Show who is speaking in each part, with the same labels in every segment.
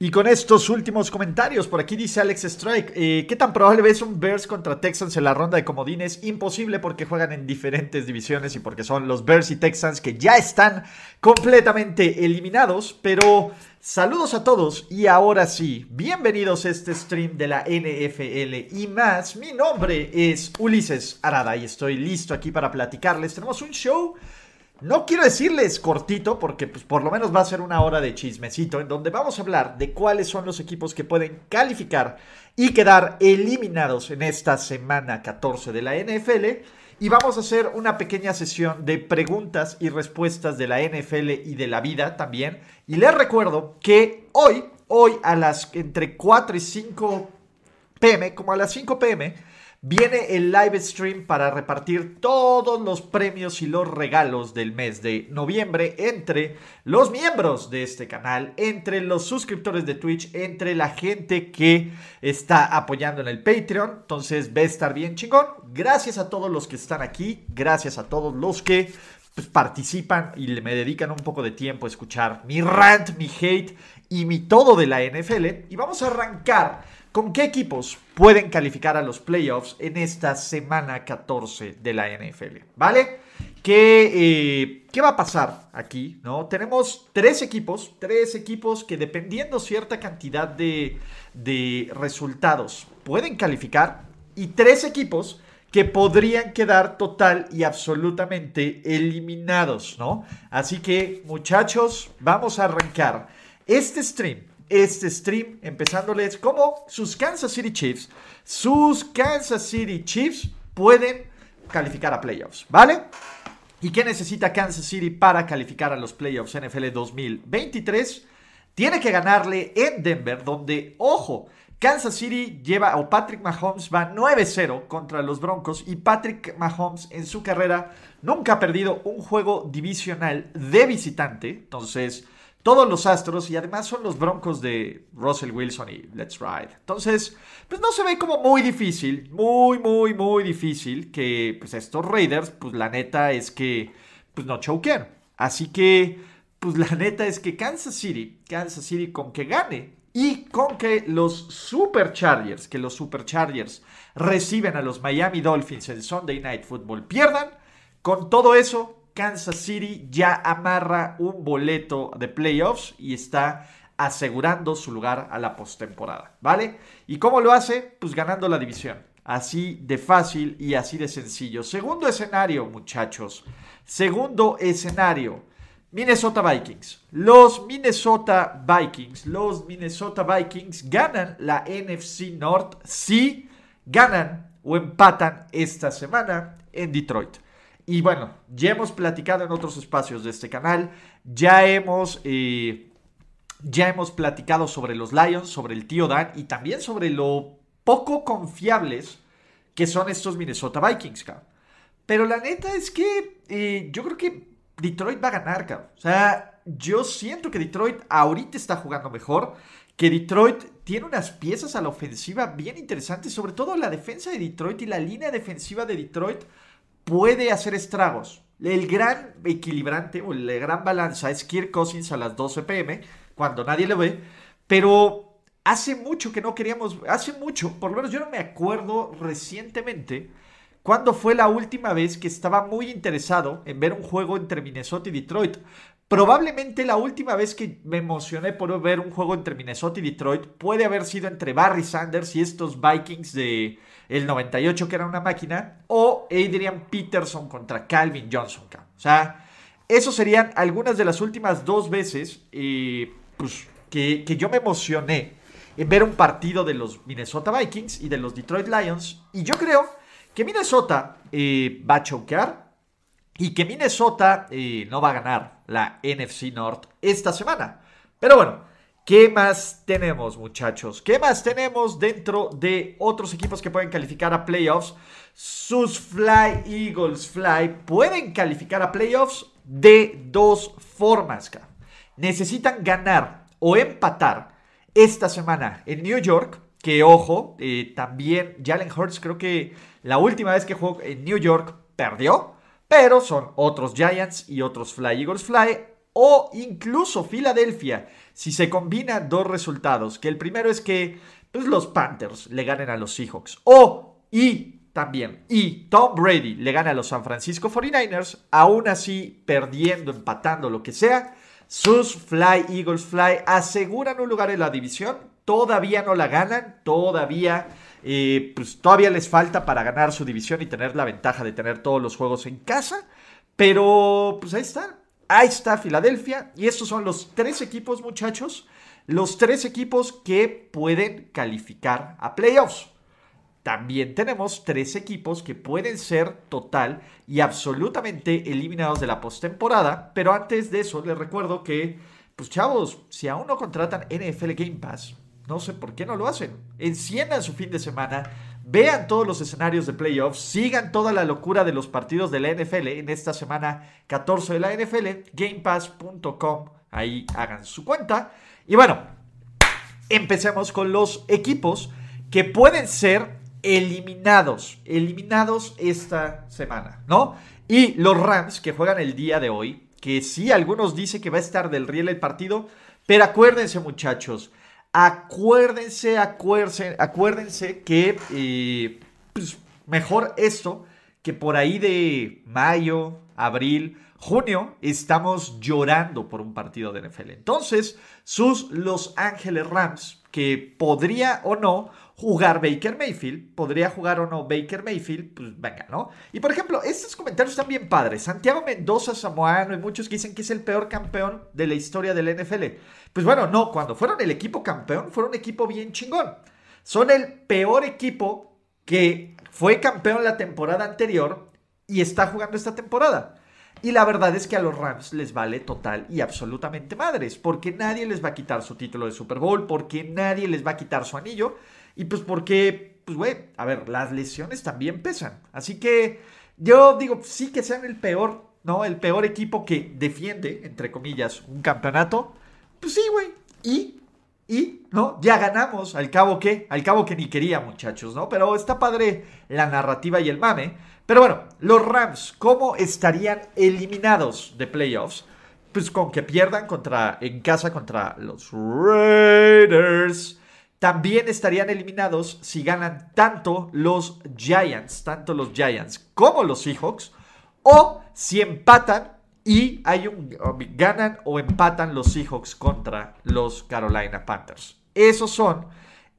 Speaker 1: Y con estos últimos comentarios, por aquí dice Alex Strike, eh, ¿qué tan probable ves un Bears contra Texans en la ronda de comodines? Imposible porque juegan en diferentes divisiones y porque son los Bears y Texans que ya están completamente eliminados, pero saludos a todos y ahora sí, bienvenidos a este stream de la NFL y más. Mi nombre es Ulises Arada y estoy listo aquí para platicarles. Tenemos un show no quiero decirles cortito porque pues, por lo menos va a ser una hora de chismecito en donde vamos a hablar de cuáles son los equipos que pueden calificar y quedar eliminados en esta semana 14 de la NFL. Y vamos a hacer una pequeña sesión de preguntas y respuestas de la NFL y de la vida también. Y les recuerdo que hoy, hoy a las entre 4 y 5 pm, como a las 5 pm, viene el live stream para repartir todos los premios y los regalos del mes de noviembre entre los miembros de este canal, entre los suscriptores de Twitch, entre la gente que está apoyando en el Patreon. Entonces va a estar bien chingón. Gracias a todos los que están aquí, gracias a todos los que pues, participan y me dedican un poco de tiempo a escuchar mi rant, mi hate y mi todo de la NFL. Y vamos a arrancar ¿Con qué equipos pueden calificar a los playoffs en esta semana 14 de la NFL? ¿Vale? ¿Qué, eh, ¿Qué, va a pasar aquí? ¿no? Tenemos tres equipos, tres equipos que dependiendo cierta cantidad de, de resultados pueden calificar y tres equipos que podrían quedar total y absolutamente eliminados, ¿no? Así que muchachos, vamos a arrancar este stream este stream, empezándoles como sus Kansas City Chiefs, sus Kansas City Chiefs pueden calificar a playoffs, ¿vale? ¿Y qué necesita Kansas City para calificar a los playoffs NFL 2023? Tiene que ganarle en Denver, donde, ojo, Kansas City lleva, o Patrick Mahomes va 9-0 contra los Broncos y Patrick Mahomes en su carrera nunca ha perdido un juego divisional de visitante. Entonces, todos los astros y además son los broncos de Russell Wilson y Let's Ride. Entonces, pues no se ve como muy difícil, muy, muy, muy difícil que pues estos Raiders, pues la neta es que pues no choquen. Así que, pues la neta es que Kansas City, Kansas City con que gane y con que los Superchargers, que los Superchargers reciben a los Miami Dolphins en Sunday Night Football pierdan, con todo eso Kansas City ya amarra un boleto de playoffs y está asegurando su lugar a la postemporada, ¿vale? ¿Y cómo lo hace? Pues ganando la división. Así de fácil y así de sencillo. Segundo escenario, muchachos. Segundo escenario. Minnesota Vikings. Los Minnesota Vikings, los Minnesota Vikings ganan la NFC North si ganan o empatan esta semana en Detroit. Y bueno, ya hemos platicado en otros espacios de este canal, ya hemos, eh, ya hemos platicado sobre los Lions, sobre el tío Dan y también sobre lo poco confiables que son estos Minnesota Vikings, cabrón. Pero la neta es que eh, yo creo que Detroit va a ganar, cabrón. O sea, yo siento que Detroit ahorita está jugando mejor, que Detroit tiene unas piezas a la ofensiva bien interesantes, sobre todo la defensa de Detroit y la línea defensiva de Detroit puede hacer estragos. El gran equilibrante o la gran balanza es Kirk Cousins a las 12 pm, cuando nadie lo ve, pero hace mucho que no queríamos, hace mucho, por lo menos yo no me acuerdo recientemente, cuándo fue la última vez que estaba muy interesado en ver un juego entre Minnesota y Detroit. Probablemente la última vez que me emocioné por ver un juego entre Minnesota y Detroit puede haber sido entre Barry Sanders y estos Vikings de el 98 que era una máquina o Adrian Peterson contra Calvin Johnson. O sea, eso serían algunas de las últimas dos veces eh, pues, que, yo me emocioné en ver un partido de los Minnesota Vikings y de los Detroit Lions. Y yo creo que Minnesota eh, va a choquear y que Minnesota eh, no va a ganar la NFC North esta semana. Pero bueno, ¿qué más tenemos muchachos? ¿Qué más tenemos dentro de otros equipos que pueden calificar a playoffs? Sus Fly Eagles Fly pueden calificar a playoffs de dos formas. Necesitan ganar o empatar esta semana en New York. Que ojo, eh, también Jalen Hurts creo que la última vez que jugó en New York perdió. Pero son otros Giants y otros Fly Eagles Fly. O incluso Filadelfia. Si se combinan dos resultados. Que el primero es que pues, los Panthers le ganen a los Seahawks. O y también. Y Tom Brady le gana a los San Francisco 49ers. Aún así, perdiendo, empatando, lo que sea. Sus Fly Eagles Fly aseguran un lugar en la división. Todavía no la ganan. Todavía eh, pues todavía les falta para ganar su división y tener la ventaja de tener todos los juegos en casa. Pero pues ahí está. Ahí está Filadelfia. Y estos son los tres equipos, muchachos. Los tres equipos que pueden calificar a playoffs. También tenemos tres equipos que pueden ser total y absolutamente eliminados de la postemporada. Pero antes de eso, les recuerdo que, pues chavos, si aún no contratan NFL Game Pass, no sé por qué no lo hacen. Enciendan su fin de semana, vean todos los escenarios de playoffs, sigan toda la locura de los partidos de la NFL en esta semana 14 de la NFL, gamepass.com, ahí hagan su cuenta. Y bueno, empecemos con los equipos que pueden ser eliminados, eliminados esta semana, ¿no? Y los Rams que juegan el día de hoy, que sí, algunos dicen que va a estar del riel el partido, pero acuérdense muchachos, Acuérdense, acuérdense, acuérdense que eh, pues, mejor esto que por ahí de mayo, abril, junio estamos llorando por un partido de NFL. Entonces, sus Los Ángeles Rams, que podría o no jugar Baker Mayfield, podría jugar o no Baker Mayfield, pues venga, ¿no? Y por ejemplo, estos comentarios están bien padres. Santiago Mendoza Samoano y muchos que dicen que es el peor campeón de la historia del NFL. Pues bueno, no, cuando fueron el equipo campeón, fueron un equipo bien chingón. Son el peor equipo que fue campeón la temporada anterior y está jugando esta temporada. Y la verdad es que a los Rams les vale total y absolutamente madres, porque nadie les va a quitar su título de Super Bowl, porque nadie les va a quitar su anillo, y pues porque, pues güey, a ver, las lesiones también pesan. Así que yo digo, sí que sean el peor, ¿no? El peor equipo que defiende, entre comillas, un campeonato. Pues sí, güey. Y, y, ¿no? Ya ganamos, al cabo que, al cabo que ni quería, muchachos, ¿no? Pero está padre la narrativa y el mame. Pero bueno, los Rams, ¿cómo estarían eliminados de playoffs? Pues con que pierdan contra, en casa contra los Raiders. También estarían eliminados si ganan tanto los Giants, tanto los Giants como los Seahawks, o si empatan y hay un ganan o empatan los Seahawks contra los Carolina Panthers. Esos son,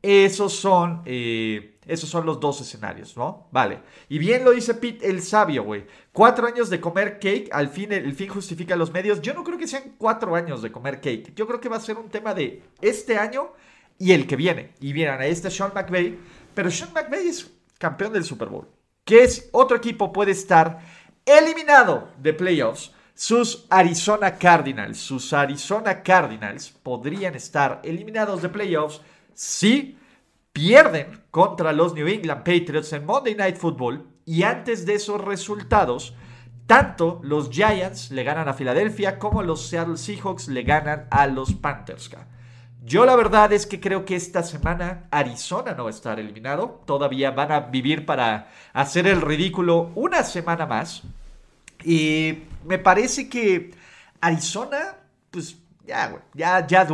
Speaker 1: esos son eh, esos son los dos escenarios, ¿no? Vale. Y bien lo dice Pete el sabio, güey. Cuatro años de comer cake, al fin, el fin justifica los medios. Yo no creo que sean cuatro años de comer cake. Yo creo que va a ser un tema de este año y el que viene. Y vienen a este Sean McVay. Pero Sean McVay es campeón del Super Bowl. Que es otro equipo puede estar eliminado de playoffs. Sus Arizona Cardinals, sus Arizona Cardinals podrían estar eliminados de playoffs si pierden contra los New England Patriots en Monday Night Football y antes de esos resultados, tanto los Giants le ganan a Filadelfia como los Seattle Seahawks le ganan a los Panthers. Yo la verdad es que creo que esta semana Arizona no va a estar eliminado. Todavía van a vivir para hacer el ridículo una semana más. Y me parece que Arizona, pues ya, ya, ya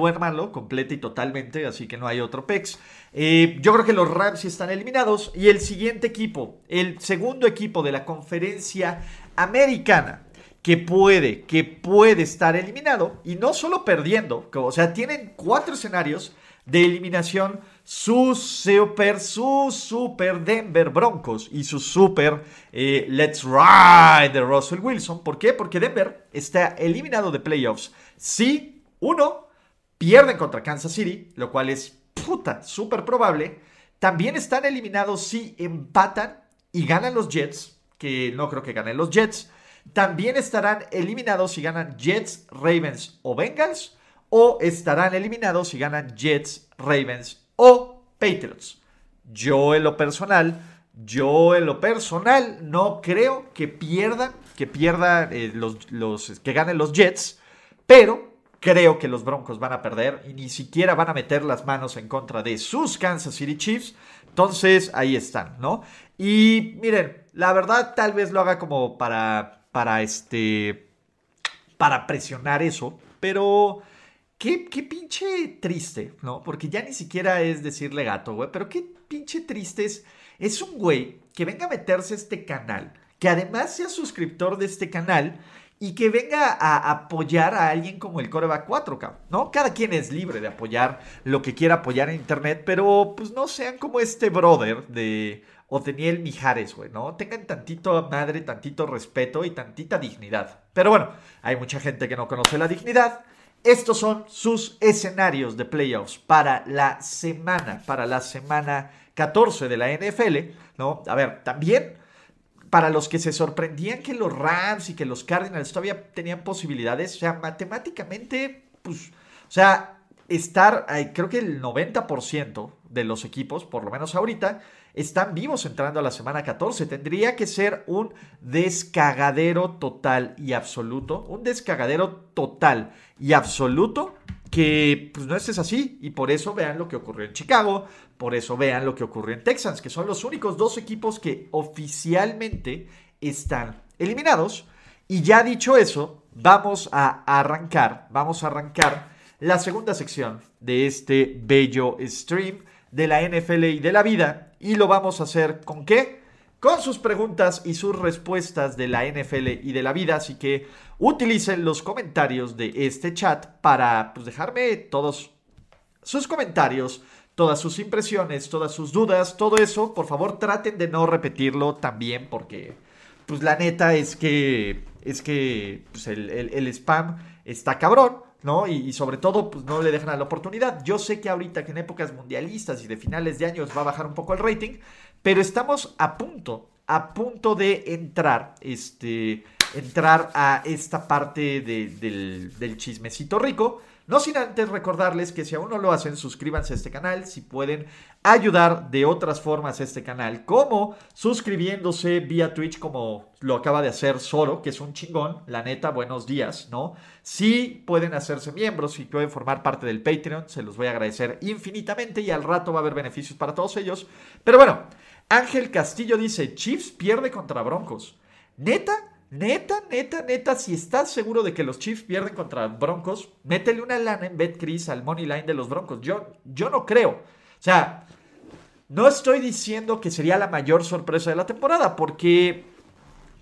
Speaker 1: completa y totalmente, así que no hay otro PEX. Eh, yo creo que los Rams están eliminados. Y el siguiente equipo, el segundo equipo de la conferencia americana, que puede, que puede estar eliminado, y no solo perdiendo, o sea, tienen cuatro escenarios de eliminación, sus super, su super Denver Broncos y su super eh, Let's Ride de Russell Wilson. ¿Por qué? Porque Denver está eliminado de playoffs si uno, pierden contra Kansas City, lo cual es puta, súper probable. También están eliminados si empatan y ganan los Jets, que no creo que ganen los Jets. También estarán eliminados si ganan Jets, Ravens o Bengals. o estarán eliminados si ganan Jets, Ravens o Patriots. Yo en lo personal, yo en lo personal no creo que pierdan, que pierdan eh, los, los, que ganen los Jets, pero creo que los Broncos van a perder y ni siquiera van a meter las manos en contra de sus Kansas City Chiefs. Entonces ahí están, ¿no? Y miren, la verdad tal vez lo haga como para, para este, para presionar eso, pero qué, pinche triste, ¿no? Porque ya ni siquiera es decirle gato, güey, pero qué pinche triste es, es un güey que venga a meterse a este canal, que además sea suscriptor de este canal y que venga a apoyar a alguien como el Coreback 4K, ¿no? Cada quien es libre de apoyar lo que quiera apoyar en internet, pero pues no sean como este brother de Oteniel Mijares, güey, ¿no? Tengan tantito madre, tantito respeto y tantita dignidad. Pero bueno, hay mucha gente que no conoce la dignidad. Estos son sus escenarios de playoffs para la semana, para la semana 14 de la NFL, ¿no? A ver, también para los que se sorprendían que los Rams y que los Cardinals todavía tenían posibilidades, o sea, matemáticamente, pues, o sea, estar, creo que el 90% de los equipos, por lo menos ahorita, están vivos entrando a la semana 14. Tendría que ser un descagadero total y absoluto, un descagadero total y absoluto que pues no es así y por eso vean lo que ocurrió en Chicago, por eso vean lo que ocurrió en Texans, que son los únicos dos equipos que oficialmente están eliminados. Y ya dicho eso, vamos a arrancar, vamos a arrancar la segunda sección de este bello stream de la NFL y de la vida. Y lo vamos a hacer con qué? Con sus preguntas y sus respuestas de la NFL y de la vida. Así que utilicen los comentarios de este chat para pues, dejarme todos sus comentarios todas sus impresiones, todas sus dudas, todo eso, por favor traten de no repetirlo también porque, pues la neta es que, es que pues, el, spam está cabrón, ¿no? Y, sobre todo, pues no le dejan la oportunidad. Yo sé que ahorita que en épocas mundialistas y de finales de años va a bajar un poco el rating, pero estamos a punto, a punto de entrar, este, entrar a esta parte del, del chismecito rico. No sin antes recordarles que si aún no lo hacen, suscríbanse a este canal, si pueden ayudar de otras formas a este canal, como suscribiéndose vía Twitch como lo acaba de hacer Zoro, que es un chingón, la neta, buenos días, ¿no? Si pueden hacerse miembros, si pueden formar parte del Patreon, se los voy a agradecer infinitamente y al rato va a haber beneficios para todos ellos. Pero bueno, Ángel Castillo dice, Chiefs pierde contra Broncos. ¿Neta? Neta, neta, neta, si estás seguro de que los Chiefs pierden contra Broncos, métele una lana en BetCris al money line de los Broncos. Yo, yo no creo. O sea, no estoy diciendo que sería la mayor sorpresa de la temporada, porque,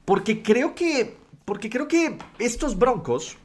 Speaker 1: porque creo que, porque creo que estos Broncos,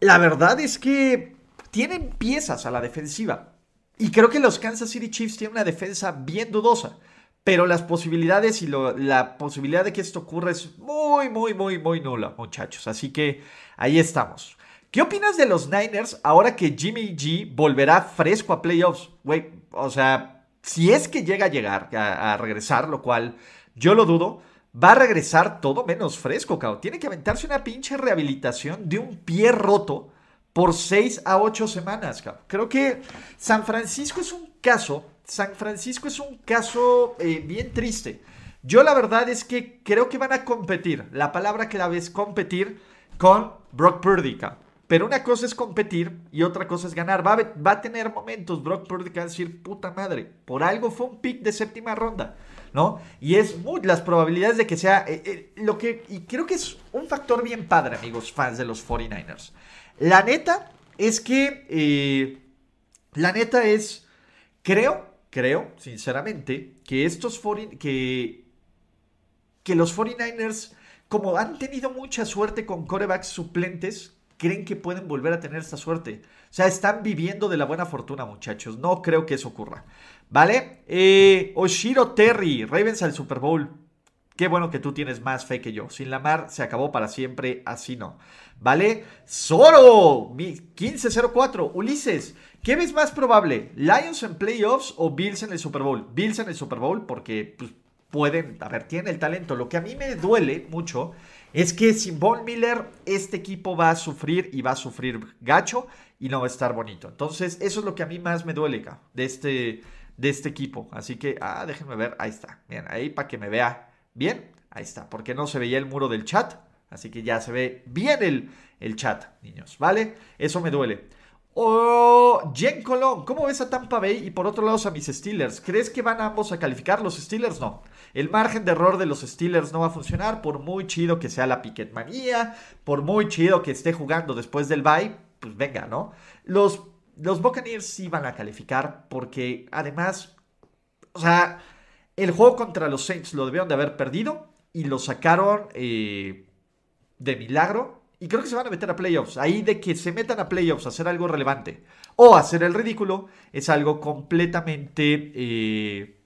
Speaker 1: la verdad es que tienen piezas a la defensiva. Y creo que los Kansas City Chiefs tienen una defensa bien dudosa. Pero las posibilidades y la posibilidad de que esto ocurra es muy, muy, muy, muy nula, muchachos. Así que ahí estamos. ¿Qué opinas de los Niners ahora que Jimmy G volverá fresco a playoffs? Güey, o sea, si es que llega a llegar, a, regresar, lo cual yo lo dudo, va a regresar todo menos fresco, cabrón. Tiene que aventarse una pinche rehabilitación de un pie roto por 6 a 8 semanas, cabrón. Creo que San Francisco es un caso San Francisco es un caso eh, bien triste. Yo la verdad es que creo que van a competir. La palabra clave es competir con Brock Purdy. Pero una cosa es competir y otra cosa es ganar. Va a, tener momentos Brock Purdy va a decir, puta madre, por algo fue un pick de séptima ronda, ¿no? Y es muy, las probabilidades de que sea eh, eh, lo que, y creo que es un factor bien padre, amigos, fans de los 49ers. La neta es que, la neta es, creo creo, sinceramente, que estos que, los 49ers, como han tenido mucha suerte con corebacks suplentes, creen que pueden volver a tener esta suerte. O sea, están viviendo de la buena fortuna, muchachos. No creo que eso ocurra. ¿Vale? Eh, Oshiro Terry, Ravens al Super Bowl. Qué bueno que tú tienes más fe que yo. Sin la mar se acabó para siempre, así no. ¿Vale? Zoro, 1504. Ulises, ¿Qué ves más probable? ¿Lions en playoffs o Bills en el Super Bowl? Bills en el Super Bowl porque pues, pueden, a ver, tienen el talento. Lo que a mí me duele mucho es que sin Von Miller este equipo va a sufrir y va a sufrir gacho y no va a estar bonito. Entonces, eso es lo que a mí más me duele de este, de este equipo. Así que, ah, déjenme ver, ahí está. Bien, ahí para que me vea bien, ahí está, porque no se veía el muro del chat. Así que ya se ve bien el, el chat, niños, ¿vale? Eso me duele. O Jen Colón, ¿cómo ves a Tampa Bay y por otro lado a mis Steelers? ¿Crees que van ambos a calificar? Los Steelers no. El margen de error de los Steelers no va a funcionar por muy chido que sea la Piquetmanía, por muy chido que esté jugando después del bye, pues venga, ¿no? Los, los Buccaneers sí van a calificar porque además, o sea, el juego contra los Saints lo debieron de haber perdido y lo sacaron eh, de milagro y creo que se van a meter a playoffs. Ahí de que se metan a playoffs a hacer algo relevante o hacer el ridículo es algo completamente... Eh,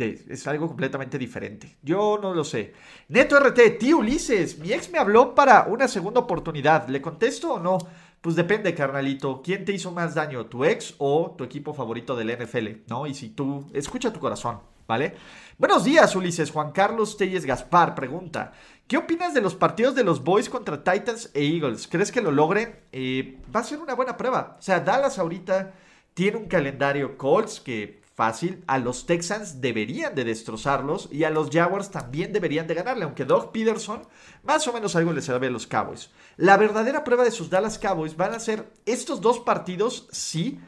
Speaker 1: es algo completamente diferente. Yo no lo sé. Neto RT, tío Ulises, mi ex me habló para una segunda oportunidad. ¿Le contesto o no? Pues depende, carnalito. ¿Quién te hizo más daño, tu ex o tu equipo favorito del NFL? ¿No? Y si tú, escucha tu corazón, ¿vale? Buenos días, Ulises. Juan Carlos Telles Gaspar pregunta: ¿Qué opinas de los partidos de los Boys contra Titans e Eagles? ¿Crees que lo logren? Eh, va a ser una buena prueba. O sea, Dallas ahorita tiene un calendario Colts que fácil. A los Texans deberían de destrozarlos y a los Jaguars también deberían de ganarle, aunque Doug Peterson más o menos algo les sabe a los Cowboys. La verdadera prueba de sus Dallas Cowboys van a ser estos dos partidos, sí,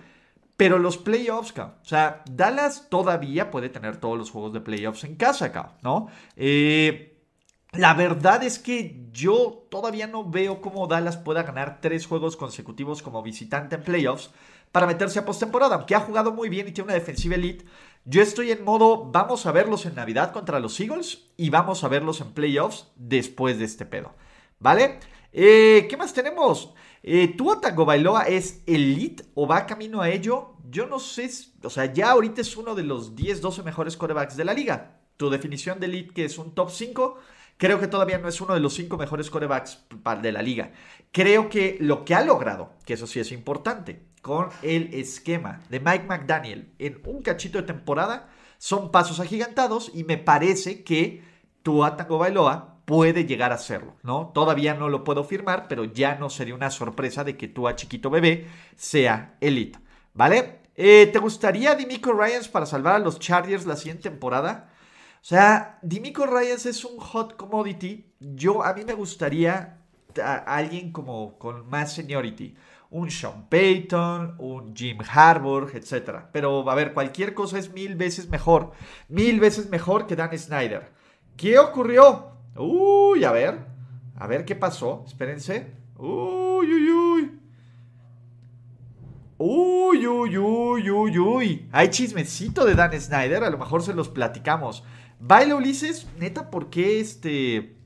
Speaker 1: pero los playoffs, o sea, Dallas todavía puede tener todos los juegos de playoffs en casa, ¿no? Eh, la verdad es que yo todavía no veo cómo Dallas pueda ganar tres juegos consecutivos como visitante en playoffs para meterse a postemporada, aunque ha jugado muy bien y tiene una defensiva elite. Yo estoy en modo, vamos a verlos en Navidad contra los Eagles y vamos a verlos en playoffs después de este pedo. ¿Vale? Eh, ¿Qué más tenemos? Eh, ¿Tua Bailoa es elite o va camino a ello? Yo no sé, o sea, ya ahorita es uno de los 10, 12 mejores corebacks de la liga. Tu definición de elite que es un top 5 Creo que todavía no es uno de los cinco mejores corebacks de la liga. Creo que lo que ha logrado, que eso sí es importante, con el esquema de Mike McDaniel en un cachito de temporada, son pasos agigantados y me parece que Tua Tango Bailoa puede llegar a hacerlo, ¿no? Todavía no lo puedo firmar, pero ya no sería una sorpresa de que Tua Chiquito Bebé sea elite, ¿vale? Eh, ¿Te gustaría Dimico Ryans para salvar a los Chargers la siguiente temporada? O sea, Dimico Ryans es un hot commodity. Yo, a mí me gustaría alguien como con más seniority. Un Sean Payton, un Jim Harbour, etc. Pero, a ver, cualquier cosa es mil veces mejor. Mil veces mejor que Dan Snyder. ¿Qué ocurrió? Uy, a ver. A ver qué pasó. Espérense. Uy, uy, uy. Uy, uy, uy, uy, uy. Hay chismecito de Dan Snyder. A lo mejor se los platicamos. ¿Baila Ulises? Neta, ¿por qué este...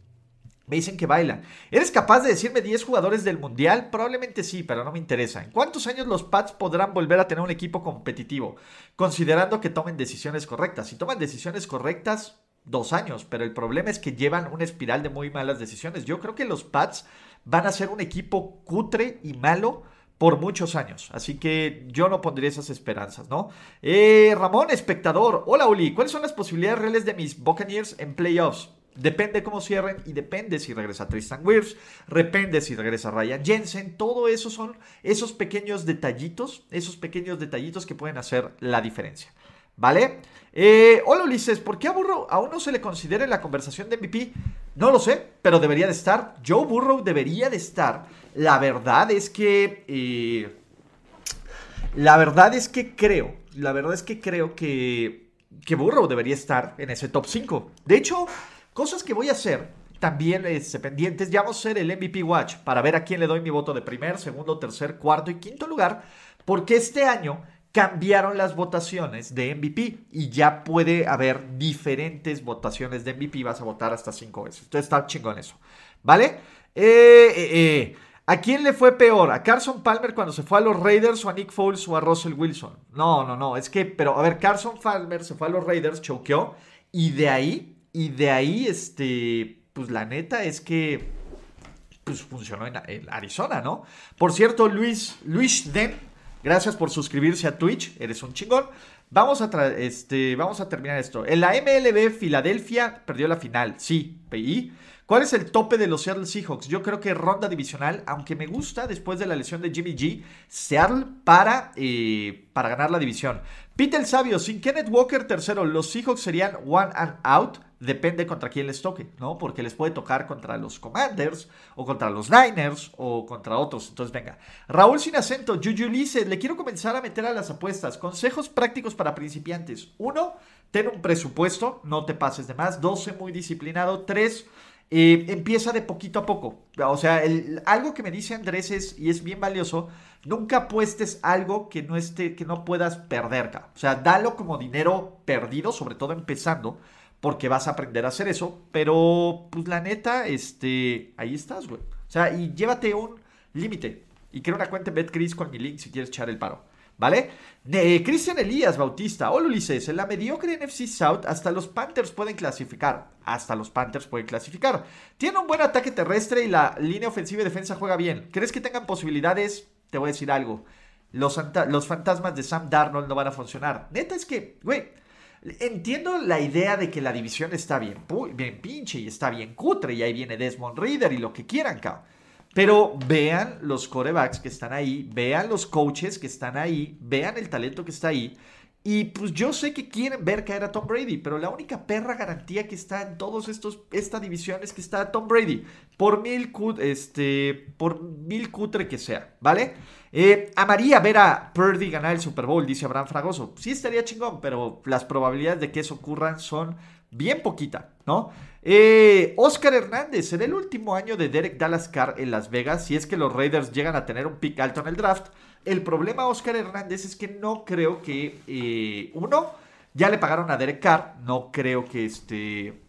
Speaker 1: Me dicen que baila. ¿Eres capaz de decirme 10 jugadores del Mundial? Probablemente sí, pero no me interesa. ¿En cuántos años los Pats podrán volver a tener un equipo competitivo? Considerando que tomen decisiones correctas. Si toman decisiones correctas, dos años. Pero el problema es que llevan una espiral de muy malas decisiones. Yo creo que los Pats van a ser un equipo cutre y malo por muchos años. Así que yo no pondría esas esperanzas, ¿no? Eh, Ramón, espectador. Hola, Uli. ¿Cuáles son las posibilidades reales de mis Buccaneers en playoffs? Depende cómo cierren y depende si regresa Tristan Wirfs, depende si regresa Ryan Jensen. Todo eso son esos pequeños detallitos, esos pequeños detallitos que pueden hacer la diferencia. ¿Vale? Eh, hola Ulises, ¿por qué a Burrow aún no se le considera en la conversación de MVP? No lo sé, pero debería de estar. Joe Burrow debería de estar. La verdad es que... Eh, la verdad es que creo, la verdad es que creo que, que Burrow debería estar en ese top 5. De hecho, cosas que voy a hacer también este, pendientes. Ya vamos a hacer el MVP Watch para ver a quién le doy mi voto de primer, segundo, tercer, cuarto y quinto lugar. Porque este año cambiaron las votaciones de MVP y ya puede haber diferentes votaciones de MVP. Vas a votar hasta cinco veces. Entonces está chingón eso. ¿Vale? Eh, eh, eh. ¿A quién le fue peor? ¿A Carson Palmer cuando se fue a los Raiders o a Nick Foles o a Russell Wilson? No, no, no. Es que, pero a ver, Carson Palmer se fue a los Raiders, choqueó. Y de ahí, y de ahí, este, pues la neta es que, pues funcionó en, Arizona, ¿no? Por cierto, Luis, Luis Den Gracias por suscribirse a Twitch, eres un chingón. Vamos a, este, vamos a terminar esto. En la MLB, Filadelfia perdió la final. Sí, PI. ¿Cuál es el tope de los Seattle Seahawks? Yo creo que ronda divisional, aunque me gusta después de la lesión de Jimmy G, Seattle para, eh, para ganar la división. Peter el Sabio, sin Kenneth Walker tercero, los Seahawks serían one and out. Depende contra quién les toque, ¿no? Porque les puede tocar contra los Commanders, o contra los Niners, o contra otros. Entonces, venga. Raúl sin acento, Juju le quiero comenzar a meter a las apuestas. Consejos prácticos para principiantes. Uno, ten un presupuesto, no te pases de más. Dos, sé muy disciplinado. Tres, eh, empieza de poquito a poco. O sea, algo que me dice Andrés es, y es bien valioso, nunca apuestes algo que no, esté, que no puedas perder. O sea, dalo como dinero perdido, sobre todo empezando, porque vas a aprender a hacer eso. Pero, pues la neta, este, ahí estás, güey. O sea, y llévate un límite. Y crea una cuenta en BetCris con mi link si quieres echar el paro. ¿Vale? Cristian Elías Bautista. Hola Ulises. En la mediocre NFC South, hasta los Panthers pueden clasificar. Hasta los Panthers pueden clasificar. Tiene un buen ataque terrestre y la línea ofensiva y defensa juega bien. ¿Crees que tengan posibilidades? Te voy a decir algo. Los, los fantasmas de Sam Darnold no van a funcionar. Neta es que, güey, entiendo la idea de que la división está bien, bien pinche y está bien cutre y ahí viene Desmond Reader y lo que quieran, cabrón. Pero vean los corebacks que están ahí, vean los coaches que están ahí, vean el talento que está ahí. Y pues yo sé que quieren ver caer a Tom Brady, pero la única perra garantía que está en todos estos esta división es que está Tom Brady, por mil este, por mil cutre que sea, ¿vale? Eh, amaría ver a Purdy ganar el Super Bowl, dice Abraham Fragoso. Sí estaría chingón, pero las probabilidades de que eso ocurra son bien poquita, ¿no? Eh, Oscar Hernández, en el último año de Derek Dallas Carr en Las Vegas, si es que los Raiders llegan a tener un pick alto en el draft, el problema Oscar Hernández es que no creo que, eh, uno, ya le pagaron a Derek Carr, no creo que este,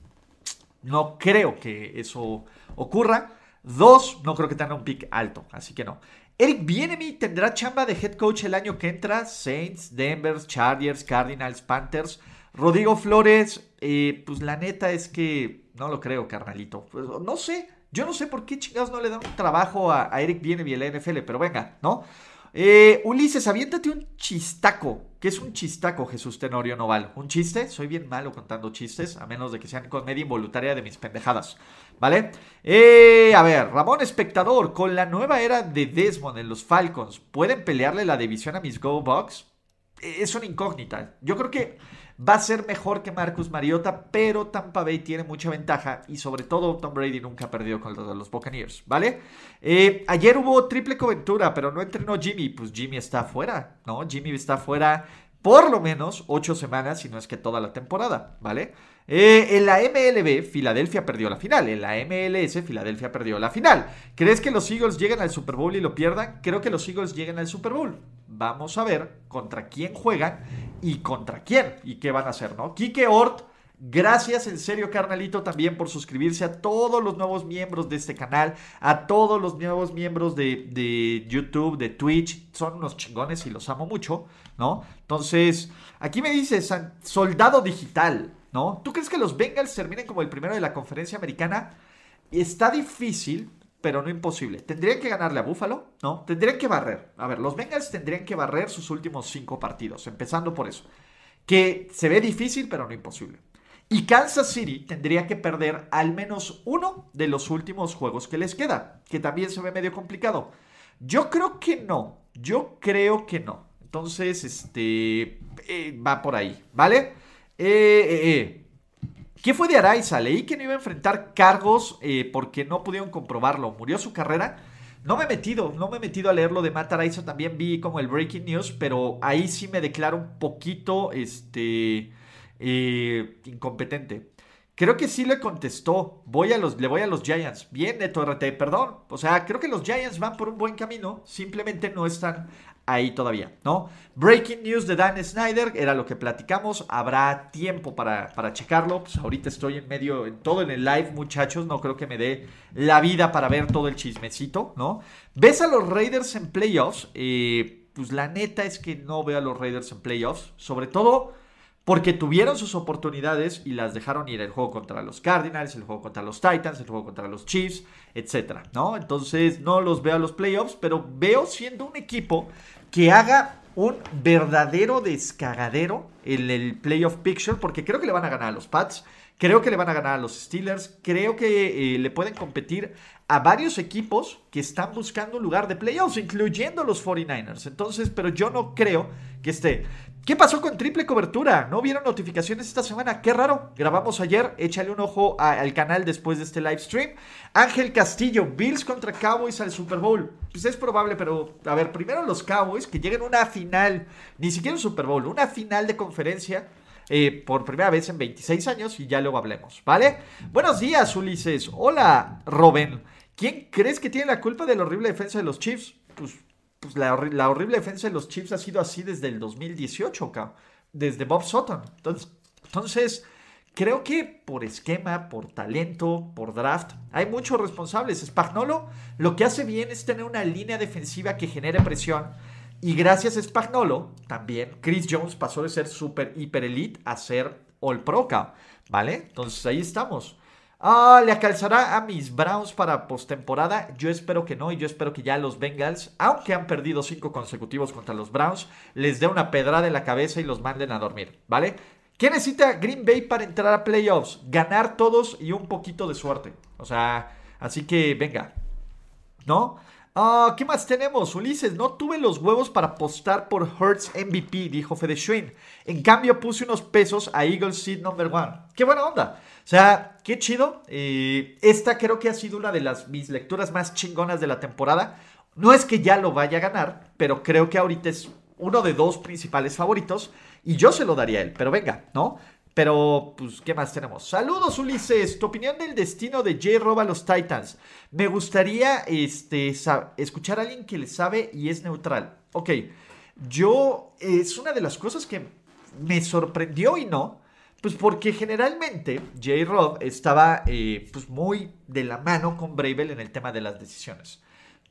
Speaker 1: no creo que eso ocurra. Dos, no creo que tenga un pick alto, así que no. Eric Bienemy tendrá chamba de head coach el año que entra. Saints, Denver, Chargers, Cardinals, Panthers. Rodrigo Flores, eh, pues la neta es que no lo creo, carnalito. Pues, no sé, yo no sé por qué chingados no le dan un trabajo a, Eric Bienemi en la NFL, pero venga, ¿no? Eh, Ulises, aviéntate un chistaco. ¿Qué es un chistaco, Jesús Tenorio Noval? ¿Un chiste? Soy bien malo contando chistes, a menos de que sean comedia involuntaria de mis pendejadas. ¿Vale? Eh, a ver, Ramón Espectador, con la nueva era de Desmond en los Falcons, ¿pueden pelearle la división a mis Go Bucks? Es una incógnita. Yo creo que Va a ser mejor que Marcus Mariota, pero Tampa Bay tiene mucha ventaja y sobre todo Tom Brady nunca ha perdido con los Buccaneers, ¿vale? Eh, ayer hubo triple cobertura, pero no entrenó Jimmy, pues Jimmy está fuera, ¿no? Jimmy está fuera por lo menos ocho semanas, si no es que toda la temporada, ¿vale? Eh, en la MLB, Filadelfia perdió la final. En la MLS, Filadelfia perdió la final. ¿Crees que los Eagles lleguen al Super Bowl y lo pierdan? Creo que los Eagles lleguen al Super Bowl. Vamos a ver contra quién juegan y contra quién y qué van a hacer, ¿no? Kike Ort, gracias en serio, carnalito, también por suscribirse a todos los nuevos miembros de este canal, a todos los nuevos miembros de, de YouTube, de Twitch. Son unos chingones y los amo mucho, ¿no? Entonces, aquí me dices, soldado digital. ¿no? ¿Tú crees que los Bengals terminen como el primero de la conferencia americana? Está difícil, pero no imposible. Tendrían que ganarle a Buffalo, ¿no? Tendrían que barrer. A ver, los Bengals tendrían que barrer sus últimos cinco partidos, empezando por eso. Que se ve difícil, pero no imposible. Y Kansas City tendría que perder al menos uno de los últimos juegos que les queda, que también se ve medio complicado. Yo creo que no. Yo creo que no. Entonces, este eh, va por ahí, ¿vale? Eh, eh, eh. ¿Qué fue de Araiza? Leí que no iba a enfrentar cargos eh, porque no pudieron comprobarlo. ¿Murió su carrera? No me he metido, no me he metido a leerlo de Matt Araiza. También vi como el breaking news, pero ahí sí me declaro un poquito este, incompetente. Creo que sí le contestó. Voy a los, le voy a los Giants. Bien, Neto RT, perdón. O sea, creo que los Giants van por un buen camino. Simplemente no están ahí todavía, ¿no? Breaking news de Dan Snyder, era lo que platicamos, habrá tiempo para, para checarlo, pues ahorita estoy en medio, en todo en el live, muchachos, no creo que me dé la vida para ver todo el chismecito, ¿no? ¿Ves a los Raiders en playoffs? Eh, pues la neta es que no veo a los Raiders en playoffs, sobre todo porque tuvieron sus oportunidades y las dejaron ir el juego contra los Cardinals, el juego contra los Titans, el juego contra los Chiefs, etcétera, ¿no? Entonces no los veo a los playoffs, pero veo siendo un equipo que haga un verdadero descagadero en el playoff picture, porque creo que le van a ganar a los Pats, creo que le van a ganar a los Steelers, creo que eh, le pueden competir a varios equipos que están buscando un lugar de playoffs, incluyendo los 49ers. Entonces, pero yo no creo que esté. ¿Qué pasó con triple cobertura? ¿No vieron notificaciones esta semana? Qué raro. Grabamos ayer. Échale un ojo al canal después de este live stream. Ángel Castillo, Bills contra Cowboys al Super Bowl. Pues es probable, pero a ver, primero los Cowboys que lleguen a una final, ni siquiera un Super Bowl, una final de conferencia. Eh, por primera vez en 26 años y ya luego hablemos, ¿vale? Buenos días, Ulises. Hola, Robin. ¿Quién crees que tiene la culpa de la horrible defensa de los Chiefs? Pues, pues la, horrible defensa de los Chiefs ha sido así desde el 2018, desde Bob Sutton. Entonces, entonces, creo que por esquema, por talento, por draft, hay muchos responsables. Spagnolo lo que hace bien es tener una línea defensiva que genere presión. Y gracias a Spagnolo, también Chris Jones pasó de ser super hiper elite a ser All Pro, ¿vale? Entonces ahí estamos. Ah, ¿le alcanzará a mis Browns para postemporada? Yo espero que no y yo espero que ya los Bengals, aunque han perdido cinco consecutivos contra los Browns, les dé una pedrada en la cabeza y los manden a dormir, ¿vale? ¿Qué necesita Green Bay para entrar a playoffs? Ganar todos y un poquito de suerte. O sea, así que venga, ¿no? Ah, ¿Qué más tenemos? Ulises, no tuve los huevos para apostar por Hertz MVP, dijo Fede Schwinn. En cambio, puse unos pesos a Eagles Seed Number One. ¡Qué buena onda! O sea, qué chido. Eh, esta creo que ha sido una de las mis lecturas más chingonas de la temporada. No es que ya lo vaya a ganar, pero creo que ahorita es uno de dos principales favoritos. Y yo se lo daría a él, pero venga, ¿no? Pero, pues, ¿qué más tenemos? Saludos, Ulises. Tu opinión del destino de J. Rob a los Titans. Me gustaría este, escuchar a alguien que le sabe y es neutral. Ok, yo, es una de las cosas que me sorprendió y no. Pues porque generalmente J. Rob estaba eh, pues muy de la mano con Bravel en el tema de las decisiones.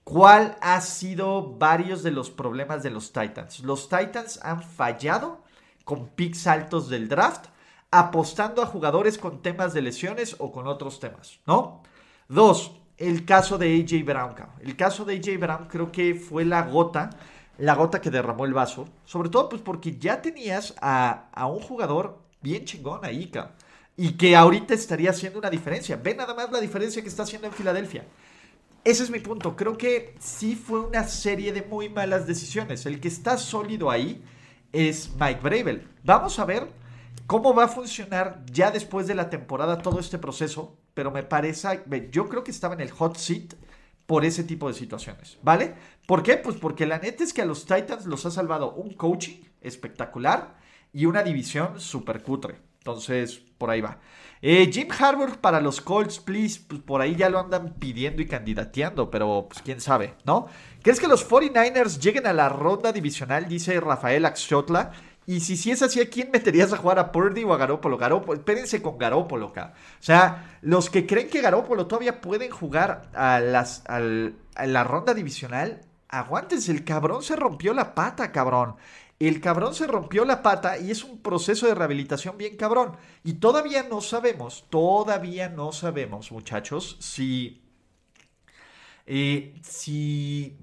Speaker 1: ¿Cuál ha sido varios de los problemas de los Titans? Los Titans han fallado con picks altos del draft, apostando a jugadores con temas de lesiones o con otros temas, ¿no? Dos, el caso de AJ Brown. El caso de AJ Brown creo que fue la gota, la gota que derramó el vaso, sobre todo pues porque ya tenías a, a un jugador bien chingón ahí, Y que ahorita estaría haciendo una diferencia. Ve nada más la diferencia que está haciendo en Filadelfia. Ese es mi punto. Creo que sí fue una serie de muy malas decisiones. El que está sólido ahí es Mike Bravel. Vamos a ver cómo va a funcionar ya después de la temporada todo este proceso. Pero me parece, yo creo que estaba en el hot seat por ese tipo de situaciones, ¿vale? ¿Por qué? Pues porque la neta es que a los Titans los ha salvado un coaching espectacular y una división súper cutre. Entonces, por ahí va. Eh, Jim Harbour para los Colts, please. Pues por ahí ya lo andan pidiendo y candidateando, pero pues quién sabe, ¿no? ¿Crees que los 49ers lleguen a la ronda divisional? Dice Rafael Axotla. Y si, si es así, ¿a quién meterías a jugar a Purdy o a Garópolo? Garópolo, espérense con Garópolo acá. O sea, los que creen que Garópolo todavía pueden jugar a, la ronda divisional, aguántense, el cabrón se rompió la pata, cabrón. El cabrón se rompió la pata y es un proceso de rehabilitación bien cabrón. Y todavía no sabemos, todavía no sabemos, muchachos, si. Eh, si.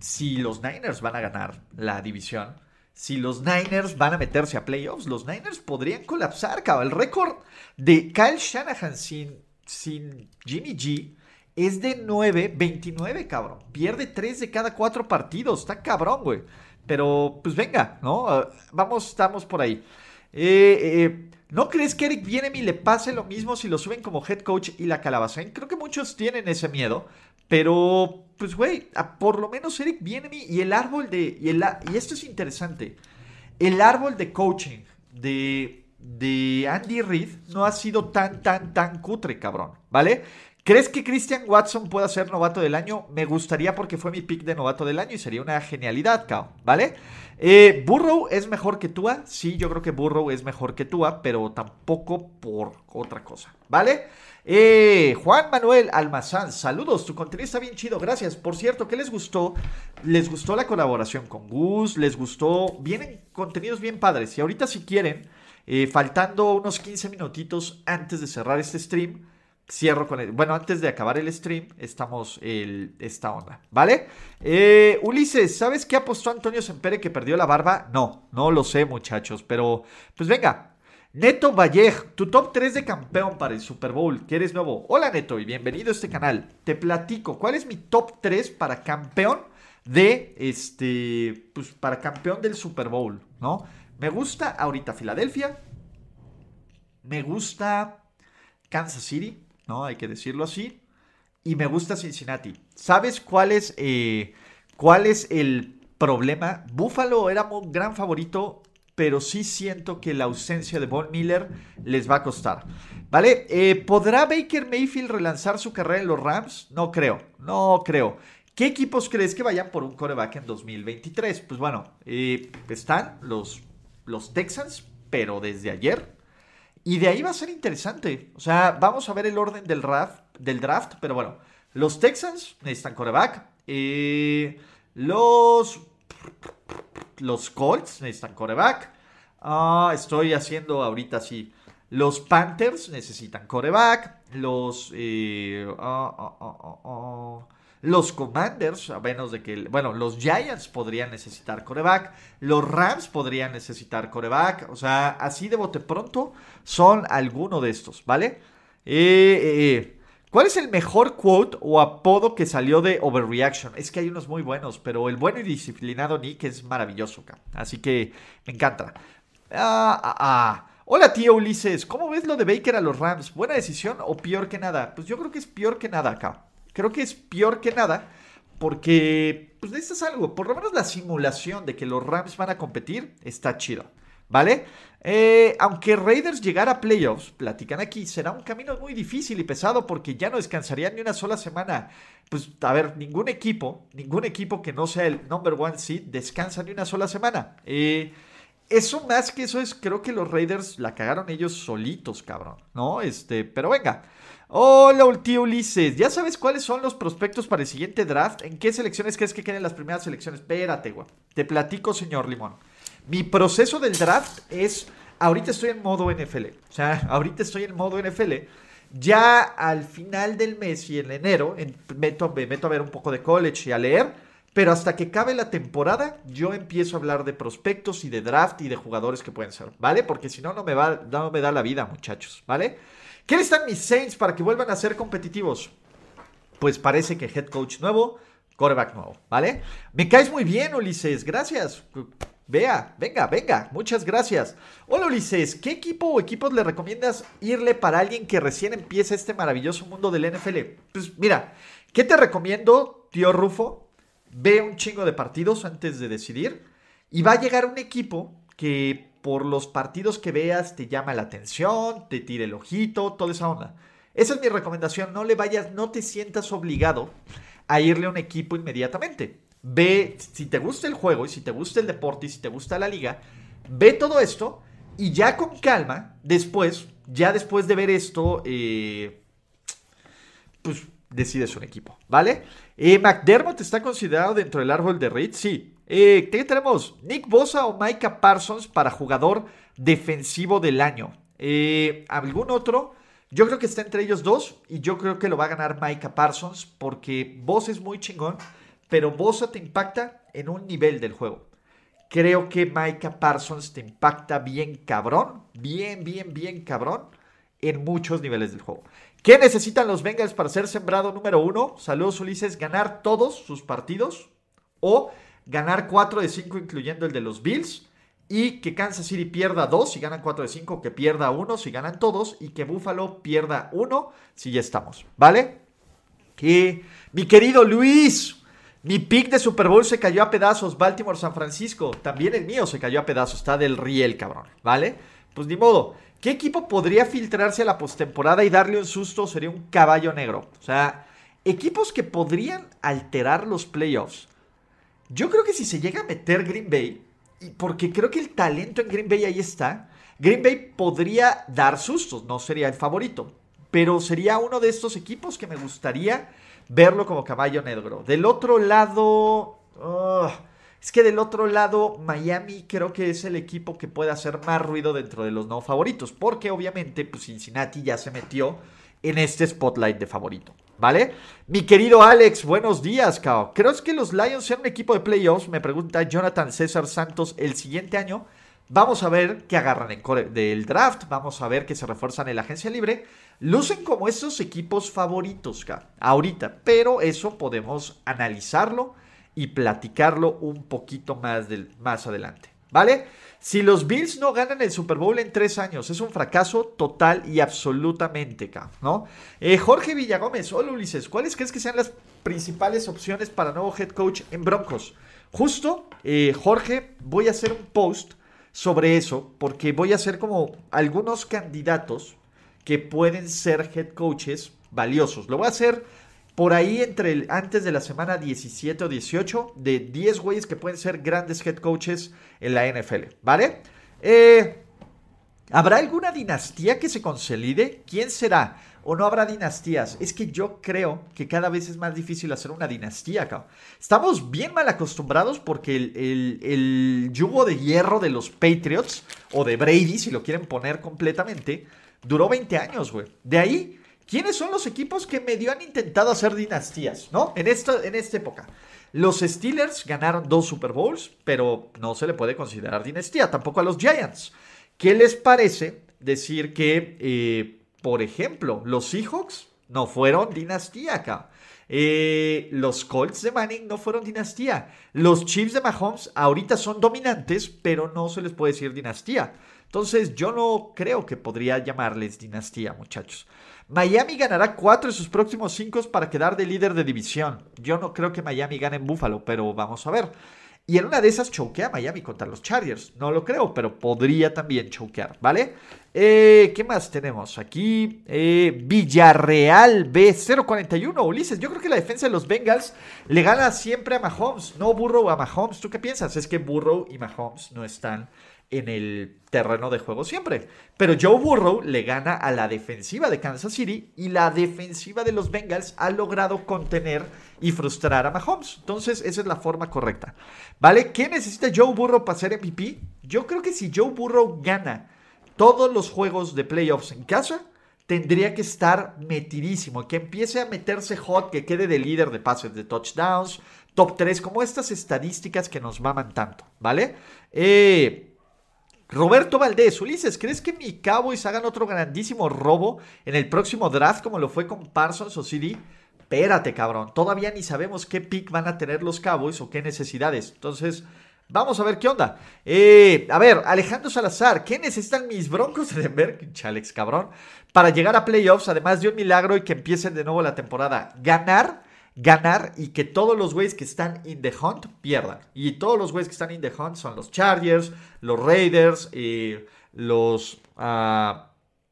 Speaker 1: Si los Niners van a ganar la división. Si los Niners van a meterse a playoffs, los Niners podrían colapsar, cabrón. El récord de Kyle Shanahan sin, sin Jimmy G es de 9, 29, cabrón. Pierde 3 de cada 4 partidos. Está cabrón, güey. Pero, pues venga, ¿no? Ah, vamos, estamos por ahí. Eh, eh, ¿No crees que Eric Bienemi le pase lo mismo si lo suben como head coach y la calabaza? Creo que muchos tienen ese miedo. Pero, pues, güey, por lo menos Eric Bienemi y el árbol de. Y, el, y esto es interesante. El árbol de coaching de, de Andy Reid no ha sido tan, tan, tan cutre, cabrón. ¿Vale? ¿Crees que Christian Watson pueda ser novato del año? Me gustaría porque fue mi pick de novato del año y sería una genialidad, Cao, ¿vale? Eh, Burrow es mejor que Tua. Sí, yo creo que Burrow es mejor que Tua, pero tampoco por otra cosa, ¿vale? Eh, Juan Manuel Almazán, saludos, tu contenido está bien chido, gracias. Por cierto, ¿qué les gustó? ¿Les gustó la colaboración con Gus? ¿Les gustó? Vienen contenidos bien padres. Y ahorita si quieren, eh, faltando unos 15 minutitos antes de cerrar este stream, cierro con el. Bueno, antes de acabar el stream, estamos el, esta onda, ¿vale? Eh, Ulises, ¿sabes qué apostó Antonio Sempere que perdió la barba? No, no lo sé, muchachos, pero pues venga. Neto Vallejo, tu top 3 de campeón para el Super Bowl, que eres nuevo. Hola Neto y bienvenido a este canal. Te platico, ¿cuál es mi top 3 para campeón de este, pues para campeón del Super Bowl, ¿no? Me gusta ahorita Filadelfia, me gusta Kansas City, ¿no? Hay que decirlo así. Y me gusta Cincinnati. ¿Sabes cuál es, eh, cuál es el problema? Buffalo era un gran favorito, pero sí siento que la ausencia de Von Miller les va a costar. ¿Vale? Eh, ¿Podrá Baker Mayfield relanzar su carrera en los Rams? No creo, no creo. ¿Qué equipos crees que vayan por un coreback en 2023? Pues bueno, eh, están los, los Texans, pero desde ayer y de ahí va a ser interesante. O sea, vamos a ver el orden del draft, del draft pero bueno, los Texans necesitan coreback. Eh, los, los Colts necesitan coreback. Ah, estoy haciendo ahorita sí. Los Panthers necesitan coreback. Los... Eh, ah, ah, los Commanders, a menos de que, bueno, los Giants podrían necesitar coreback, los Rams podrían necesitar coreback, o sea, así de bote pronto son alguno de estos, ¿vale? Eh, eh, eh, ¿Cuál es el mejor quote o apodo que salió de Overreaction? Es que hay unos muy buenos, pero el bueno y disciplinado Nick es maravilloso, así que me encanta. Ah, ah, ah. Hola tío Ulises, ¿cómo ves lo de Baker a los Rams? ¿Buena decisión o peor que nada? Pues yo creo que es peor que nada acá creo que es peor que nada porque, pues necesitas algo. Por lo menos la simulación de que los Rams van a competir está chido. ¿Vale? Eh, aunque Raiders llegara a playoffs, platican aquí, será un camino muy difícil y pesado porque ya no descansarían ni una sola semana. Pues, a ver, ningún equipo, ningún equipo que no sea el number one seed descansa ni una sola semana. Eh, eso más que eso es, creo que los Raiders la cagaron ellos solitos, cabrón, ¿no? Este, pero venga. Hola, tío Ulises. ¿Ya sabes cuáles son los prospectos para el siguiente draft? ¿En qué selecciones crees que queden las primeras selecciones? Espérate, güey. Te platico, señor Limón. Mi proceso del draft es. Ahorita estoy en modo NFL. O sea, ahorita estoy en modo NFL. Ya al final del mes y en enero me meto a ver un poco de college y a leer. Pero hasta que acabe la temporada, yo empiezo a hablar de prospectos y de draft y de jugadores que pueden ser, ¿vale? Porque si no, no me, va, no me da la vida, muchachos, ¿vale? ¿Qué están mis Saints para que vuelvan a ser competitivos? Pues parece que head coach nuevo, quarterback nuevo, ¿vale? Me caes muy bien, Ulises, gracias. Vea, venga, venga, muchas gracias. Hola Ulises, ¿qué equipo o equipos le recomiendas irle para alguien que recién empieza este maravilloso mundo del NFL? Pues mira, ¿qué te recomiendo, tío Rufo? Ve un chingo de partidos antes de decidir y va a llegar un equipo que por los partidos que veas te llama la atención, te tire el ojito, toda esa onda. Esa es mi recomendación, no le vayas, no te sientas obligado a irle a un equipo inmediatamente. Ve, si te gusta el juego y si te gusta el deporte y si te gusta la liga, ve todo esto y ya con calma, después, ya después de ver esto, eh, pues decides un equipo, ¿vale? Eh, McDermott está considerado dentro del árbol de Reed, sí, eh, ¿Qué tenemos? Nick Bosa o Micah Parsons para jugador defensivo del año. Eh, ¿Algún otro? Yo creo que está entre ellos dos y yo creo que lo va a ganar Micah Parsons porque Bosa es muy chingón, pero Bosa te impacta en un nivel del juego. Creo que Micah Parsons te impacta bien cabrón, bien, bien, bien cabrón en muchos niveles del juego. ¿Qué necesitan los Bengals para ser sembrado número uno? Saludos Ulises, ganar todos sus partidos o ganar 4 de 5 incluyendo el de los Bills. Y que Kansas City pierda 2 si ganan 4 de 5, que pierda 1 si ganan todos y que Buffalo pierda 1 si ya estamos, ¿vale? Que mi querido Luis, mi pick de Super Bowl se cayó a pedazos, Baltimore San Francisco, también el mío se cayó a pedazos, está del riel, cabrón, ¿vale? Pues ni modo, ¿qué equipo podría filtrarse a la postemporada y darle un susto? Sería un caballo negro. O sea, equipos que podrían alterar los playoffs yo creo que si se llega a meter Green Bay, porque creo que el talento en Green Bay ahí está, Green Bay podría dar sustos, no sería el favorito, pero sería uno de estos equipos que me gustaría verlo como caballo negro. Del otro lado, es que del otro lado, Miami creo que es el equipo que puede hacer más ruido dentro de los no favoritos, porque obviamente pues Cincinnati ya se metió en este spotlight de favorito. ¿Vale? Mi querido Alex, buenos días, cao. ¿Crees que los Lions sean un equipo de playoffs? Me pregunta Jonathan César Santos el siguiente año. Vamos a ver qué agarran en del draft. Vamos a ver qué se refuerzan en la agencia libre. Lucen como esos equipos favoritos, cao, ahorita. Pero eso podemos analizarlo y platicarlo un poquito más, del, más adelante. ¿Vale? Si los Bills no ganan el Super Bowl en tres años, es un fracaso total y absolutamente, ¿no? Eh, Jorge Villagómez, hola Ulises, ¿cuáles crees que sean las principales opciones para nuevo head coach en Broncos? Justo, eh, Jorge, voy a hacer un post sobre eso, porque voy a hacer como algunos candidatos que pueden ser head coaches valiosos. Lo voy a hacer por ahí entre antes de la semana 17 o 18 de 10 güeyes que pueden ser grandes head coaches en la NFL, ¿vale? Eh, ¿Habrá alguna dinastía que se consolide? ¿Quién será? ¿O no habrá dinastías? Es que yo creo que cada vez es más difícil hacer una dinastía, cabrón. Estamos bien mal acostumbrados porque el, el yugo de hierro de los Patriots, o de Brady, si lo quieren poner completamente, duró 20 años, güey. De ahí ¿Quiénes son los equipos que medio han intentado hacer dinastías, ¿no? En esta, en esta época. Los Steelers ganaron dos Super Bowls, pero no se le puede considerar dinastía, tampoco a los Giants. ¿Qué les parece decir que, eh, por ejemplo, los Seahawks no fueron dinastía acá? Eh, los Colts de Manning no fueron dinastía. Los Chiefs de Mahomes ahorita son dominantes, pero no se les puede decir dinastía. Entonces yo no creo que podría llamarles dinastía, muchachos. Miami ganará cuatro de sus próximos cinco para quedar de líder de división. Yo no creo que Miami gane en Buffalo, pero vamos a ver. Y en una de esas choquea Miami contra los Chargers. No lo creo, pero podría también choquear, ¿vale? Eh, ¿Qué más tenemos? Aquí eh, Villarreal B041. Ulises, yo creo que la defensa de los Bengals le gana siempre a Mahomes, no Burrow a Mahomes. ¿Tú qué piensas? Es que Burrow y Mahomes no están en el terreno de juego siempre. Pero Joe Burrow le gana a la defensiva de Kansas City y la defensiva de los Bengals ha logrado contener y frustrar a Mahomes. Entonces, esa es la forma correcta. ¿Vale? ¿Qué necesita Joe Burrow para ser MVP? Yo creo que si Joe Burrow gana todos los juegos de playoffs en casa, tendría que estar metidísimo, que empiece a meterse hot, que quede de líder de pases de touchdowns, top 3, como estas estadísticas que nos maman tanto, ¿vale? Eh, Roberto Valdés, Ulises, ¿crees que mi Cowboys hagan otro grandísimo robo en el próximo draft como lo fue con Parsons o CD? Espérate, cabrón. Todavía ni sabemos qué pick van a tener los Cowboys o qué necesidades. Entonces, vamos a ver qué onda. Eh, a ver, Alejandro Salazar, ¿qué necesitan mis Broncos de Denver? Chalex, cabrón. Para llegar a playoffs, además de un milagro y que empiecen de nuevo la temporada. Ganar ganar y que todos los güeyes que están in the hunt pierdan. Y todos los güeyes que están in the hunt son los Chargers, los Raiders, y los... Uh,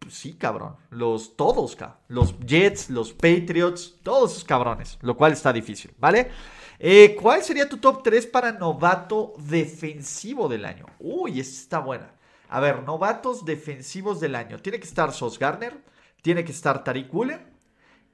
Speaker 1: sí, cabrón. Los todos, cabrón. Los Jets, los Patriots, todos esos cabrones. Lo cual está difícil, ¿vale? Eh, ¿Cuál sería tu top 3 para novato defensivo del año? Uy, esta está buena. A ver, novatos defensivos del año. Tiene que estar Sos Garner. Tiene que estar Tariq Woolen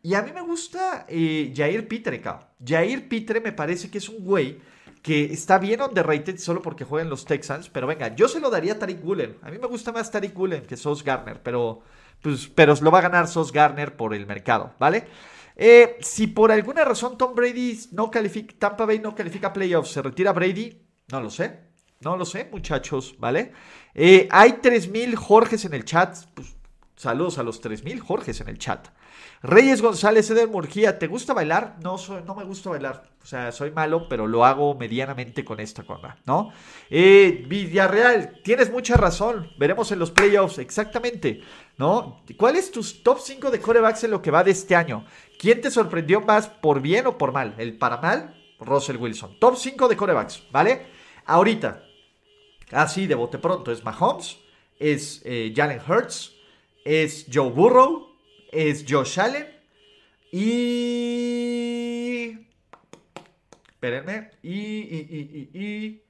Speaker 1: y a mí me gusta eh, Jair Pitre, cabrón. Jair Pitre me parece que es un güey que está bien underrated solo porque juegan los Texans. Pero venga, yo se lo daría a Tariq Woolen. A mí me gusta más Tariq Woolen que Sos Garner. Pero, pues, pero lo va a ganar Sos Garner por el mercado, ¿vale? Eh, si por alguna razón Tom Brady no califica, Tampa Bay no califica playoffs, se retira Brady, no lo sé. No lo sé, muchachos, ¿vale? Eh, hay 3.000 Jorges en el chat. Pues, saludos a los 3.000 Jorges en el chat. Reyes González, Eder Murgía, ¿te gusta bailar? No, no me gusta bailar. O sea, soy malo, pero lo hago medianamente con esta cosa, ¿no? Eh, Villarreal, tienes mucha razón. Veremos en los playoffs, exactamente, ¿no? ¿Cuál es tu top 5 de corebacks en lo que va de este año? ¿Quién te sorprendió más por bien o por mal? El para mal, Russell Wilson. Top 5 de corebacks, ¿vale? Ahorita, así de bote pronto, es Mahomes, es eh, Jalen Hurts, es Joe Burrow es Josh Allen y... Espérenme. Y, y, y,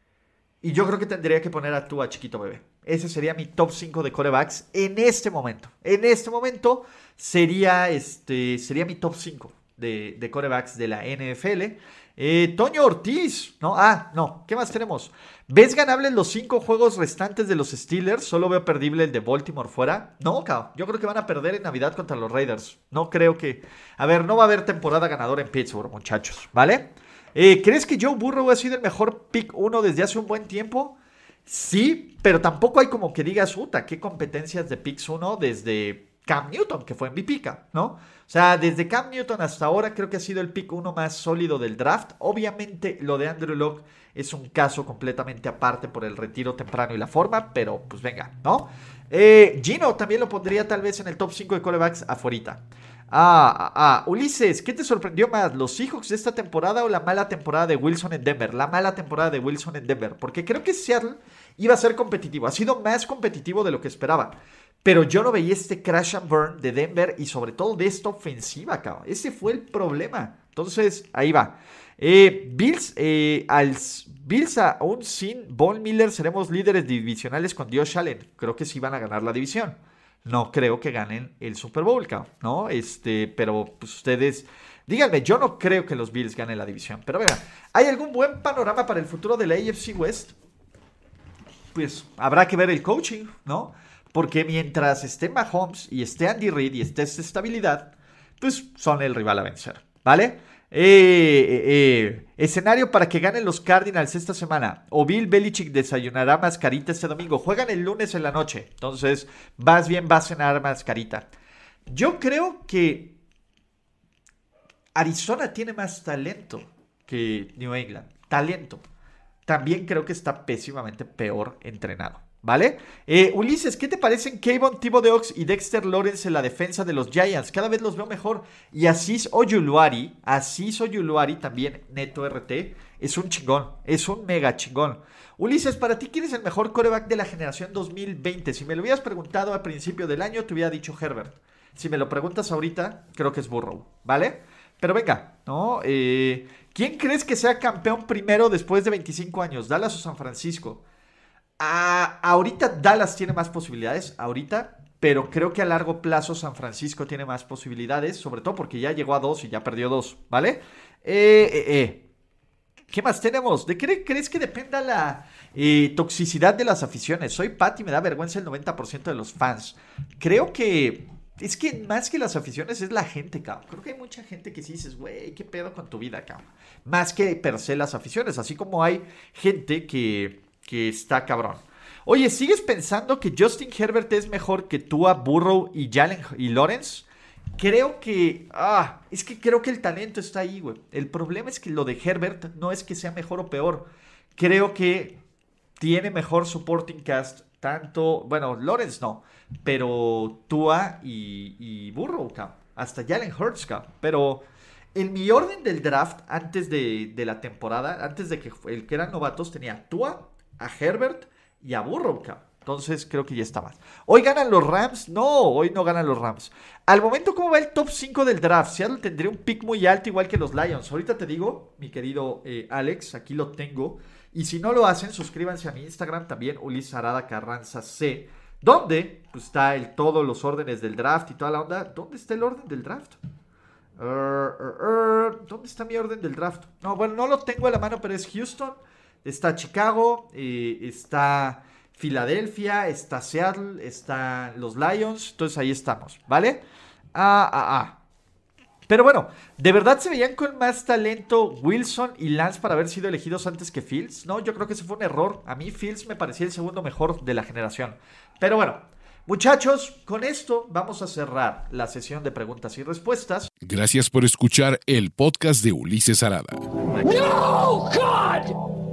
Speaker 1: y, yo creo que tendría que poner a tú a chiquito bebé. Ese sería mi top 5 de corebacks en este momento. En este momento sería, este, sería mi top 5. de, de corebacks de la NFL. Eh, Toño Ortiz, ¿no? Ah, no, ¿qué más tenemos? ¿Ves ganables los cinco juegos restantes de los Steelers? Solo veo perdible el de Baltimore fuera. No, yo creo que van a perder en Navidad contra los Raiders. No creo que... A ver, no va a haber temporada ganadora en Pittsburgh, muchachos, ¿vale? Eh, ¿Crees que Joe Burrow ha sido el mejor pick 1 desde hace un buen tiempo? Sí, pero tampoco hay como que digas, puta, qué competencias de picks 1 desde Cam Newton, que fue MVP, ¿no? O sea, desde Cam Newton hasta ahora creo que ha sido el pick uno más sólido del draft. Obviamente lo de Andrew Locke es un caso completamente aparte por el retiro temprano y la forma, pero pues venga, ¿no? Eh, Gino también lo pondría tal vez en el top 5 de callbacks afuera. Ah, ah, ah, Ulises, ¿qué te sorprendió más? ¿Los Seahawks de esta temporada o la mala temporada de Wilson en Denver? La mala temporada de Wilson en Denver, porque creo que Seattle iba a ser competitivo, ha sido más competitivo de lo que esperaba. Pero yo no veía este crash and burn de Denver y sobre todo de esta ofensiva, cabrón. Ese fue el problema. Entonces, ahí va. Eh, Bills, eh, Bills aún sin Von Miller seremos líderes divisionales con Dios Allen. Creo que sí van a ganar la división. No creo que ganen el Super Bowl, cabrón, ¿no? Este, pero pues ustedes... Díganme, yo no creo que los Bills ganen la división. Pero vean, ¿hay algún buen panorama para el futuro de la AFC West? Pues habrá que ver el coaching, ¿no? Porque mientras esté Mahomes y esté Andy Reid y esté esta estabilidad, pues son el rival a vencer, ¿vale? Eh, eh, eh, escenario para que ganen los Cardinals esta semana. O Bill Belichick desayunará mascarita este domingo. Juegan el lunes en la noche. Entonces, vas bien, vas a cenar mascarita. Yo creo que Arizona tiene más talento que New England. Talento. También creo que está pésimamente peor entrenado. ¿Vale? Eh, Ulises, ¿qué te parecen Kayvon Ox y Dexter Lawrence en la defensa de los Giants? Cada vez los veo mejor. Y Asís Oyuluari, Asís Oyuluari también, neto RT, es un chingón, es un mega chingón. Ulises, para ti, ¿quién es el mejor coreback de la generación 2020? Si me lo hubieras preguntado al principio del año, te hubiera dicho Herbert. Si me lo preguntas ahorita, creo que es Burrow, ¿vale? Pero venga, ¿no? Eh, ¿Quién crees que sea campeón primero después de 25 años? ¿Dallas o San Francisco? ahorita Dallas tiene más posibilidades, ahorita, pero creo que a largo plazo San Francisco tiene más posibilidades, sobre todo porque ya llegó a dos y ya perdió dos, ¿vale? Eh, eh, eh. ¿Qué más tenemos? ¿De qué crees que dependa la toxicidad de las aficiones? Soy Pat y me da vergüenza el 90% de los fans. Creo que es que más que las aficiones es la gente, cabrón. Creo que hay mucha gente que sí dices, güey, ¿qué pedo con tu vida, cabrón? Más que per se las aficiones. Así como hay gente que que está cabrón. Oye, ¿sigues pensando que Justin Herbert es mejor que Tua, Burrow y Jalen y Lawrence? Creo que. Ah, es que creo que el talento está ahí, güey. El problema es que lo de Herbert no es que sea mejor o peor. Creo que tiene mejor supporting cast. Tanto. Bueno, Lawrence no. Pero Tua y, Burrow, Hasta Jalen Hurts, Pero. En mi orden del draft, antes de, de la temporada, antes de que el que eran novatos, tenía Tua, a Herbert y a Burrow, Entonces creo que ya está más. ¿Hoy ganan los Rams? No, hoy no ganan los Rams. Al momento, ¿cómo va el top 5 del draft? Seattle tendría un pick muy alto, igual que los Lions. Ahorita te digo, mi querido eh, Alex, aquí lo tengo. Y si no lo hacen, suscríbanse a mi Instagram también, Ulises Arada Carranza C. ¿Dónde? Pues está el, todos los órdenes del draft y toda la onda. ¿Dónde está el orden del draft? Er, er, er, ¿Dónde está mi orden del draft? No, bueno, no lo tengo a la mano, pero es Houston, Está Chicago, eh, está Filadelfia, está Seattle, están los Lions. Entonces ahí estamos, ¿vale? Ah, ah, ah. Pero bueno, ¿de verdad se veían con más talento Wilson y Lance para haber sido elegidos antes que Fields? No, yo creo que ese fue un error. A mí Fields me parecía el segundo mejor de la generación. Pero bueno, muchachos, con esto vamos a cerrar la sesión de preguntas y respuestas.
Speaker 2: Gracias por escuchar el podcast de Ulises Arada. ¡No!